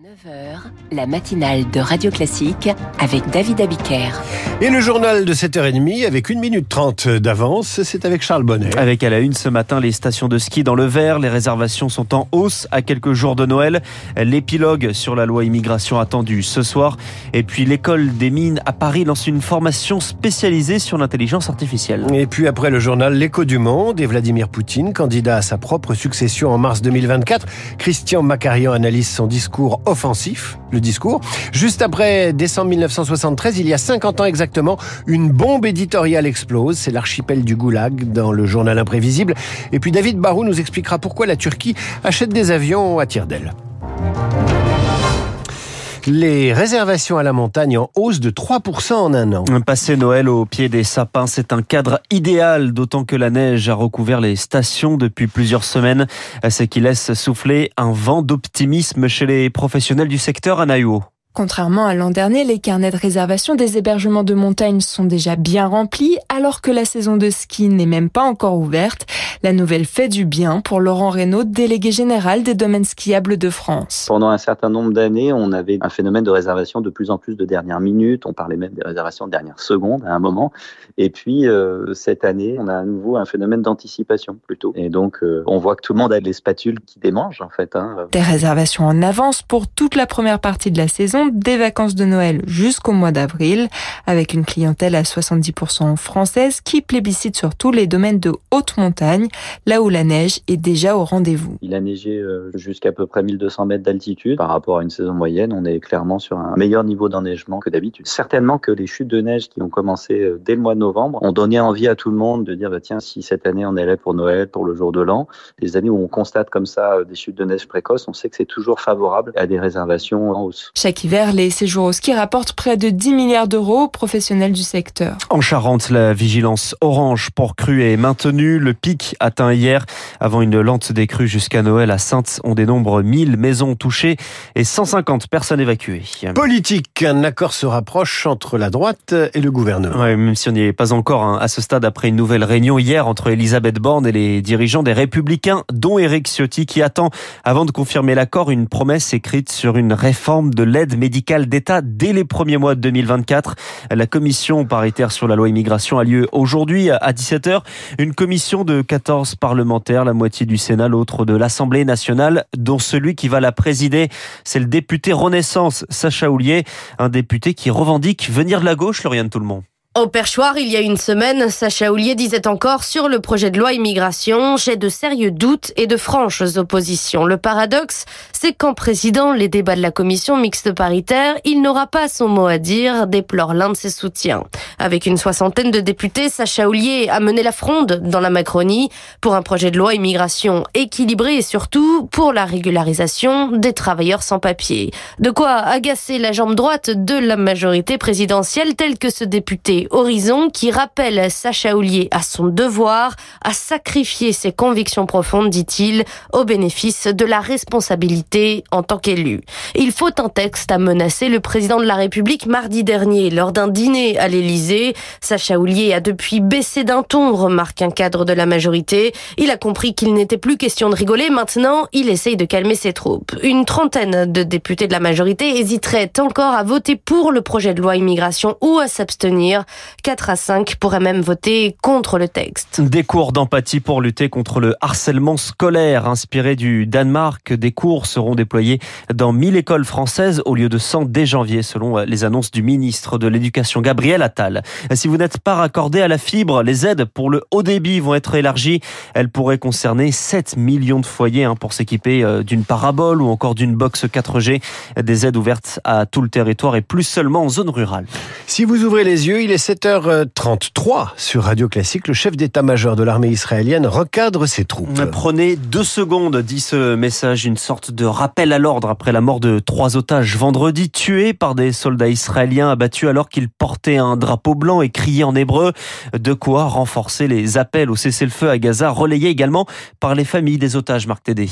9h, la matinale de Radio Classique avec David Abiker. Et le journal de 7h30 avec 1 minute 30 d'avance, c'est avec Charles Bonnet. Avec à la une ce matin les stations de ski dans le Vert, les réservations sont en hausse à quelques jours de Noël. L'épilogue sur la loi immigration attendue ce soir. Et puis l'école des mines à Paris lance une formation spécialisée sur l'intelligence artificielle. Et puis après le journal L'écho du monde et Vladimir Poutine, candidat à sa propre succession en mars 2024, Christian Macarian analyse son discours offensif, le discours. Juste après décembre 1973, il y a 50 ans exactement, une bombe éditoriale explose. C'est l'archipel du Goulag dans le journal imprévisible. Et puis David Barou nous expliquera pourquoi la Turquie achète des avions à tire d'aile. Les réservations à la montagne en hausse de 3% en un an. Passer Noël au pied des sapins, c'est un cadre idéal, d'autant que la neige a recouvert les stations depuis plusieurs semaines, ce qui laisse souffler un vent d'optimisme chez les professionnels du secteur à Naïo. Contrairement à l'an dernier, les carnets de réservation des hébergements de montagne sont déjà bien remplis, alors que la saison de ski n'est même pas encore ouverte. La nouvelle fait du bien pour Laurent Reynaud, délégué général des domaines skiables de France. Pendant un certain nombre d'années, on avait un phénomène de réservation de plus en plus de dernière minute. On parlait même des réservations de dernière seconde à un moment. Et puis, euh, cette année, on a à nouveau un phénomène d'anticipation plutôt. Et donc, euh, on voit que tout le monde a des spatules qui démangent, en fait. Hein. Des réservations en avance pour toute la première partie de la saison des vacances de Noël jusqu'au mois d'avril, avec une clientèle à 70% française qui plébiscite surtout les domaines de haute montagne, là où la neige est déjà au rendez-vous. Il a neigé euh, jusqu'à peu près 1200 mètres d'altitude. Par rapport à une saison moyenne, on est clairement sur un meilleur niveau d'enneigement que d'habitude. Certainement que les chutes de neige qui ont commencé euh, dès le mois de novembre ont donné envie à tout le monde de dire bah, tiens, si cette année on est là pour Noël, pour le jour de l'an, les années où on constate comme ça euh, des chutes de neige précoces, on sait que c'est toujours favorable à des réservations en hausse. Chaque hiver, les séjours au ski rapportent près de 10 milliards d'euros aux professionnels du secteur. En Charente, la vigilance orange pour crues est maintenue. Le pic atteint hier avant une lente décrue jusqu'à Noël à Sainte. On dénombre 1000 maisons touchées et 150 personnes évacuées. Politique, un accord se rapproche entre la droite et le gouvernement. Ouais, même si on n'y est pas encore hein, à ce stade après une nouvelle réunion hier entre Elisabeth Borne et les dirigeants des Républicains, dont Éric Ciotti, qui attend, avant de confirmer l'accord, une promesse écrite sur une réforme de l'aide médicale d'État dès les premiers mois de 2024. La commission paritaire sur la loi immigration a lieu aujourd'hui à 17h. Une commission de 14 parlementaires, la moitié du Sénat, l'autre de l'Assemblée nationale, dont celui qui va la présider, c'est le député Renaissance, Sacha Houlier, un député qui revendique venir de la gauche, Lauriane Tout-le-Monde. Au perchoir, il y a une semaine, Sacha Houlier disait encore sur le projet de loi immigration, j'ai de sérieux doutes et de franches oppositions. Le paradoxe, c'est qu'en président les débats de la commission mixte paritaire, il n'aura pas son mot à dire, déplore l'un de ses soutiens. Avec une soixantaine de députés, Sacha Houlier a mené la fronde dans la Macronie pour un projet de loi immigration équilibré et surtout pour la régularisation des travailleurs sans papier. De quoi agacer la jambe droite de la majorité présidentielle telle que ce député Horizon qui rappelle Sacha Houlier à son devoir, à sacrifier ses convictions profondes, dit-il, au bénéfice de la responsabilité en tant qu'élu. Il faut un texte, à menacer le président de la République mardi dernier lors d'un dîner à l'Élysée. Sacha Houlier a depuis baissé d'un ton, remarque un cadre de la majorité. Il a compris qu'il n'était plus question de rigoler. Maintenant, il essaye de calmer ses troupes. Une trentaine de députés de la majorité hésiteraient encore à voter pour le projet de loi immigration ou à s'abstenir. 4 à 5 pourraient même voter contre le texte. Des cours d'empathie pour lutter contre le harcèlement scolaire inspiré du Danemark. Des cours seront déployés dans 1000 écoles françaises au lieu de 100 dès janvier selon les annonces du ministre de l'Éducation Gabriel Attal. Si vous n'êtes pas raccordé à la fibre, les aides pour le haut débit vont être élargies. Elles pourraient concerner 7 millions de foyers hein, pour s'équiper euh, d'une parabole ou encore d'une box 4G. Des aides ouvertes à tout le territoire et plus seulement en zone rurale. Si vous ouvrez les yeux, il est 7h33 sur Radio Classique. Le chef d'état-major de l'armée israélienne recadre ses troupes. Prenez deux secondes, dit ce message, une sorte de rappel à l'ordre après la mort de trois otages vendredi tués par des soldats israéliens abattus alors qu'ils portaient un drapeau blanc et criaient en hébreu. De quoi renforcer les appels au cessez-le-feu à Gaza, relayés également par les familles des otages, Marc Tédé.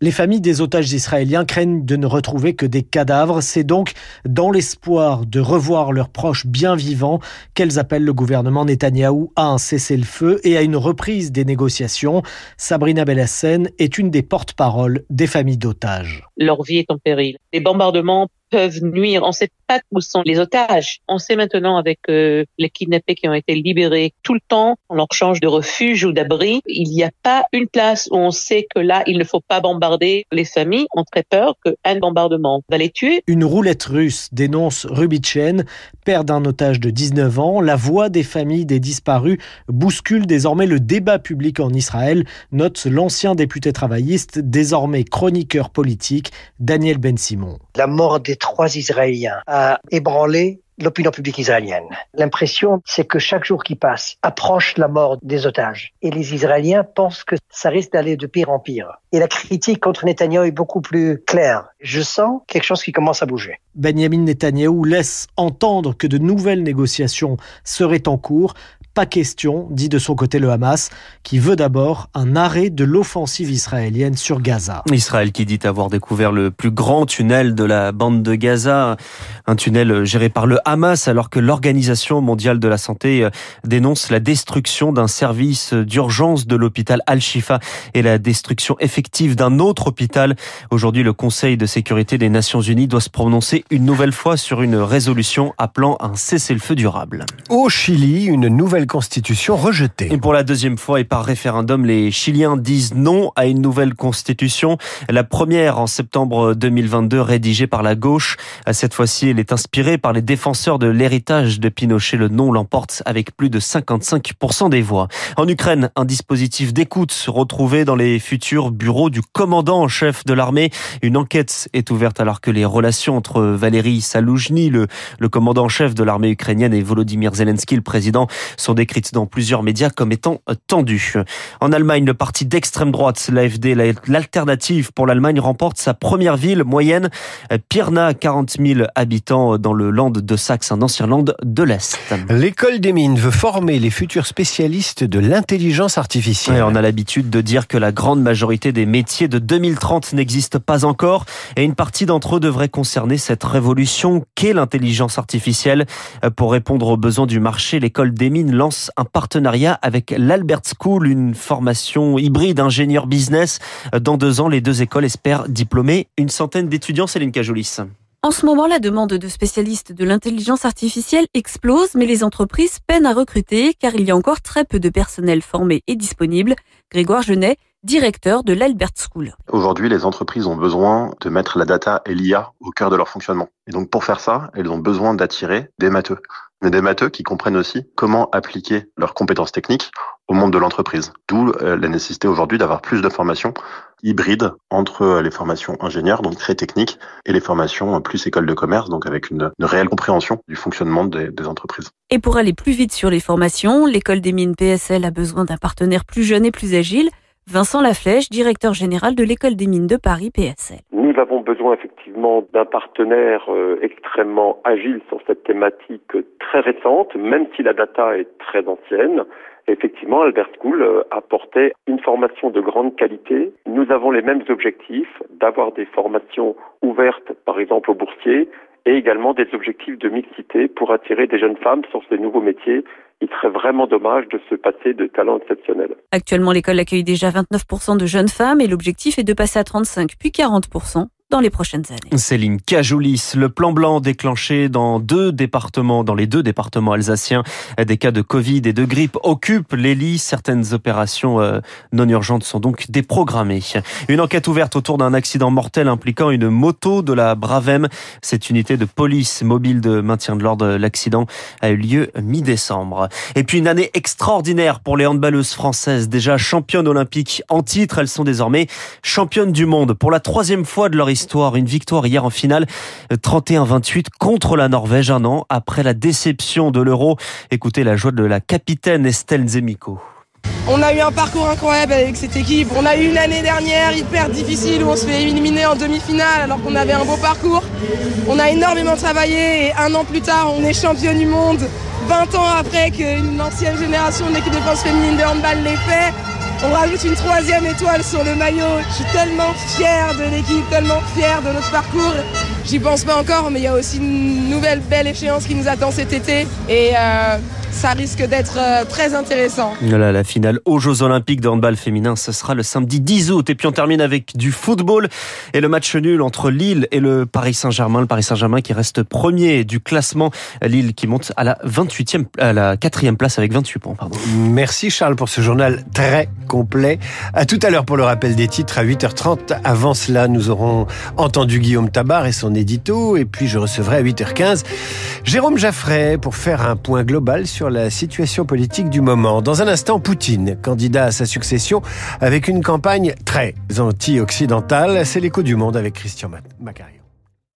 Les familles des otages israéliens craignent de ne retrouver que des cadavres. C'est donc dans l'espoir de revoir leurs proches bien vivants qu'elles appellent le gouvernement Netanyahou à un cessez-le-feu et à une reprise des négociations. Sabrina Bellassen est une des porte-paroles des familles d'otages. Leur vie est en péril. Les bombardements peuvent nuire. On ne sait pas où sont les otages. On sait maintenant avec euh, les kidnappés qui ont été libérés tout le temps, on leur change de refuge ou d'abri. Il n'y a pas une place où on sait que là, il ne faut pas bombarder. Les familles ont très peur qu'un bombardement va les tuer. Une roulette russe dénonce Rubitchen, père d'un otage de 19 ans. La voix des familles des disparus bouscule désormais le débat public en Israël, note l'ancien député travailliste, désormais chroniqueur politique, Daniel Ben Simon. La mort des trois Israéliens a ébranlé l'opinion publique israélienne. L'impression, c'est que chaque jour qui passe approche la mort des otages. Et les Israéliens pensent que ça risque d'aller de pire en pire. Et la critique contre Netanyahu est beaucoup plus claire. Je sens quelque chose qui commence à bouger. Benjamin Netanyahu laisse entendre que de nouvelles négociations seraient en cours pas question, dit de son côté le Hamas, qui veut d'abord un arrêt de l'offensive israélienne sur Gaza. Israël qui dit avoir découvert le plus grand tunnel de la bande de Gaza, un tunnel géré par le Hamas, alors que l'Organisation mondiale de la santé euh, dénonce la destruction d'un service d'urgence de l'hôpital Al-Shifa et la destruction effective d'un autre hôpital. Aujourd'hui, le Conseil de sécurité des Nations Unies doit se prononcer une nouvelle fois sur une résolution appelant un cessez-le-feu durable. Au Chili, une nouvelle constitution rejetée. Et pour la deuxième fois et par référendum, les Chiliens disent non à une nouvelle constitution. La première en septembre 2022 rédigée par la gauche. Cette fois-ci, elle est inspirée par les défenseurs de l'héritage de Pinochet. Le non l'emporte avec plus de 55% des voix. En Ukraine, un dispositif d'écoute retrouvé dans les futurs bureaux du commandant en chef de l'armée. Une enquête est ouverte alors que les relations entre Valérie Saloujny, le, le commandant en chef de l'armée ukrainienne, et Volodymyr Zelensky, le président, sont décrites dans plusieurs médias comme étant tendues. En Allemagne, le parti d'extrême droite, l'AFD, l'alternative pour l'Allemagne, remporte sa première ville moyenne, Pirna, 40 000 habitants dans le land de Saxe, un ancien land de l'Est. L'école des mines veut former les futurs spécialistes de l'intelligence artificielle. Et on a l'habitude de dire que la grande majorité des métiers de 2030 n'existent pas encore et une partie d'entre eux devrait concerner cette révolution qu'est l'intelligence artificielle. Pour répondre aux besoins du marché, l'école des mines lance un partenariat avec l'Albert School, une formation hybride ingénieur business. Dans deux ans, les deux écoles espèrent diplômer une centaine d'étudiants. Céline Cajolis. En ce moment, la demande de spécialistes de l'intelligence artificielle explose, mais les entreprises peinent à recruter car il y a encore très peu de personnel formé et disponible. Grégoire Genet, directeur de l'Albert School. Aujourd'hui, les entreprises ont besoin de mettre la data et l'IA au cœur de leur fonctionnement. Et donc, pour faire ça, elles ont besoin d'attirer des matheux des matheux qui comprennent aussi comment appliquer leurs compétences techniques au monde de l'entreprise. D'où euh, la nécessité aujourd'hui d'avoir plus de formations hybrides entre euh, les formations ingénieurs, donc très techniques, et les formations euh, plus école de commerce, donc avec une, réelle compréhension du fonctionnement des entreprises. Et pour aller plus vite sur les formations, l'école des mines PSL a besoin d'un partenaire plus jeune et plus agile. Vincent Laflèche, directeur général de l'école des mines de Paris PSL. Nous avons besoin effectivement d'un partenaire euh, extrêmement agile sur cette thématique très récente, même si la data est très ancienne. Effectivement, Albert School euh, apportait une formation de grande qualité. Nous avons les mêmes objectifs d'avoir des formations ouvertes, par exemple aux boursiers, et également des objectifs de mixité pour attirer des jeunes femmes sur ces nouveaux métiers il serait vraiment dommage de se passer de talents exceptionnels. Actuellement, l'école accueille déjà 29% de jeunes femmes et l'objectif est de passer à 35 puis 40% dans les prochaines années. Céline Cajoulis, le plan blanc déclenché dans deux départements, dans les deux départements alsaciens, des cas de Covid et de grippe occupent les lits. Certaines opérations euh, non urgentes sont donc déprogrammées. Une enquête ouverte autour d'un accident mortel impliquant une moto de la Bravem. Cette unité de police mobile de maintien de l'ordre, l'accident a eu lieu mi-décembre. Et puis une année extraordinaire pour les handballeuses françaises, déjà championnes olympiques en titre. Elles sont désormais championnes du monde pour la troisième fois de leur histoire. Une victoire hier en finale 31-28 contre la Norvège un an après la déception de l'Euro. Écoutez la joie de la capitaine Estelle Zemico. On a eu un parcours incroyable avec cette équipe. On a eu une année dernière hyper difficile où on se fait éliminer en demi-finale alors qu'on avait un beau parcours. On a énormément travaillé et un an plus tard, on est champion du monde. 20 ans après qu'une ancienne génération de l'équipe de France féminine de handball l'ait fait. On rajoute une troisième étoile sur le maillot. Je suis tellement fier de l'équipe, tellement fier de notre parcours. J'y pense pas encore, mais il y a aussi une nouvelle belle échéance qui nous attend cet été. Et euh, ça risque d'être euh, très intéressant. Voilà, la finale aux Jeux Olympiques de handball féminin, ce sera le samedi 10 août. Et puis on termine avec du football et le match nul entre Lille et le Paris Saint-Germain. Le Paris Saint-Germain qui reste premier du classement. Lille qui monte à la 28e, à la quatrième place avec 28 points. Pardon. Merci Charles pour ce journal très complet. À tout à l'heure pour le rappel des titres à 8h30. Avant cela, nous aurons entendu Guillaume Tabar et son édito. Et puis je recevrai à 8h15 Jérôme Jaffray pour faire un point global sur la situation politique du moment. Dans un instant, Poutine, candidat à sa succession avec une campagne très anti-occidentale. C'est l'écho du monde avec Christian Macari.